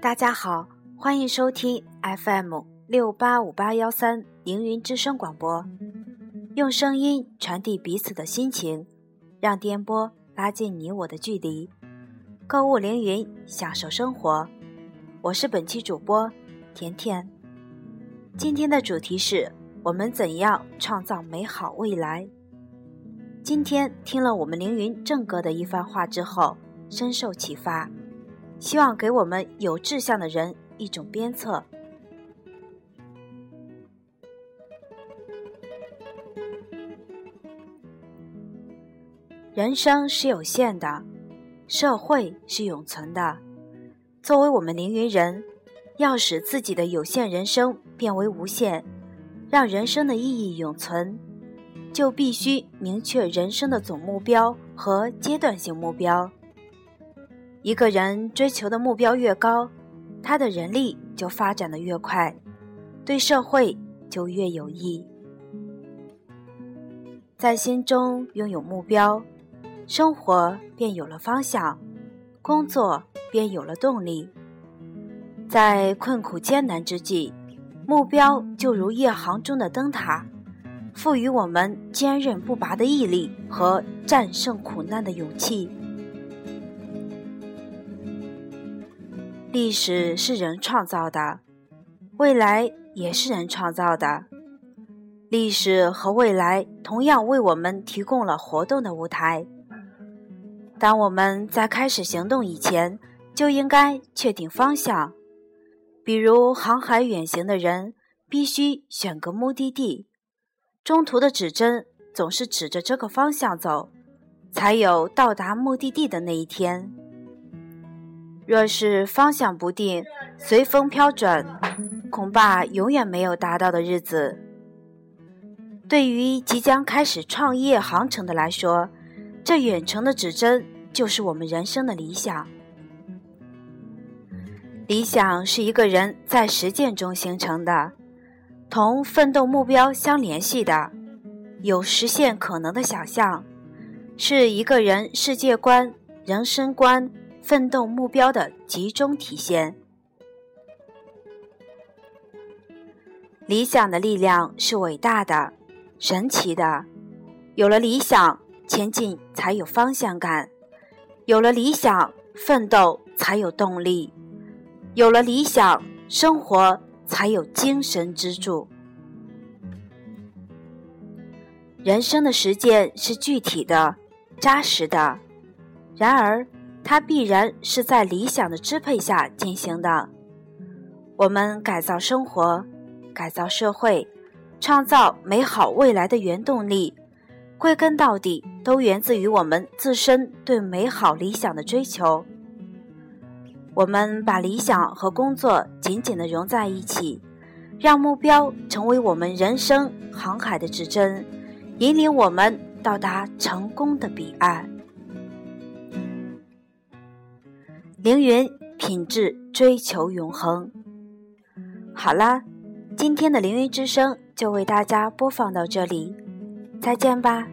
大家好，欢迎收听 FM 六八五八幺三凌云之声广播，用声音传递彼此的心情，让电波拉近你我的距离。购物凌云，享受生活。我是本期主播甜甜。今天的主题是我们怎样创造美好未来。今天听了我们凌云正哥的一番话之后，深受启发。希望给我们有志向的人一种鞭策。人生是有限的，社会是永存的。作为我们凌云人，要使自己的有限人生变为无限，让人生的意义永存，就必须明确人生的总目标和阶段性目标。一个人追求的目标越高，他的人力就发展的越快，对社会就越有益。在心中拥有目标，生活便有了方向，工作便有了动力。在困苦艰难之际，目标就如夜航中的灯塔，赋予我们坚韧不拔的毅力和战胜苦难的勇气。历史是人创造的，未来也是人创造的。历史和未来同样为我们提供了活动的舞台。当我们在开始行动以前，就应该确定方向。比如航海远行的人，必须选个目的地，中途的指针总是指着这个方向走，才有到达目的地的那一天。若是方向不定、随风飘转，恐怕永远没有达到的日子。对于即将开始创业航程的来说，这远程的指针就是我们人生的理想。理想是一个人在实践中形成的，同奋斗目标相联系的，有实现可能的想象，是一个人世界观、人生观。奋斗目标的集中体现。理想的力量是伟大的、神奇的。有了理想，前进才有方向感；有了理想，奋斗才有动力；有了理想，生活才有精神支柱。人生的实践是具体的、扎实的，然而。它必然是在理想的支配下进行的。我们改造生活、改造社会、创造美好未来的原动力，归根到底都源自于我们自身对美好理想的追求。我们把理想和工作紧紧地融在一起，让目标成为我们人生航海的指针，引领我们到达成功的彼岸。凌云品质追求永恒。好啦，今天的凌云之声就为大家播放到这里，再见吧。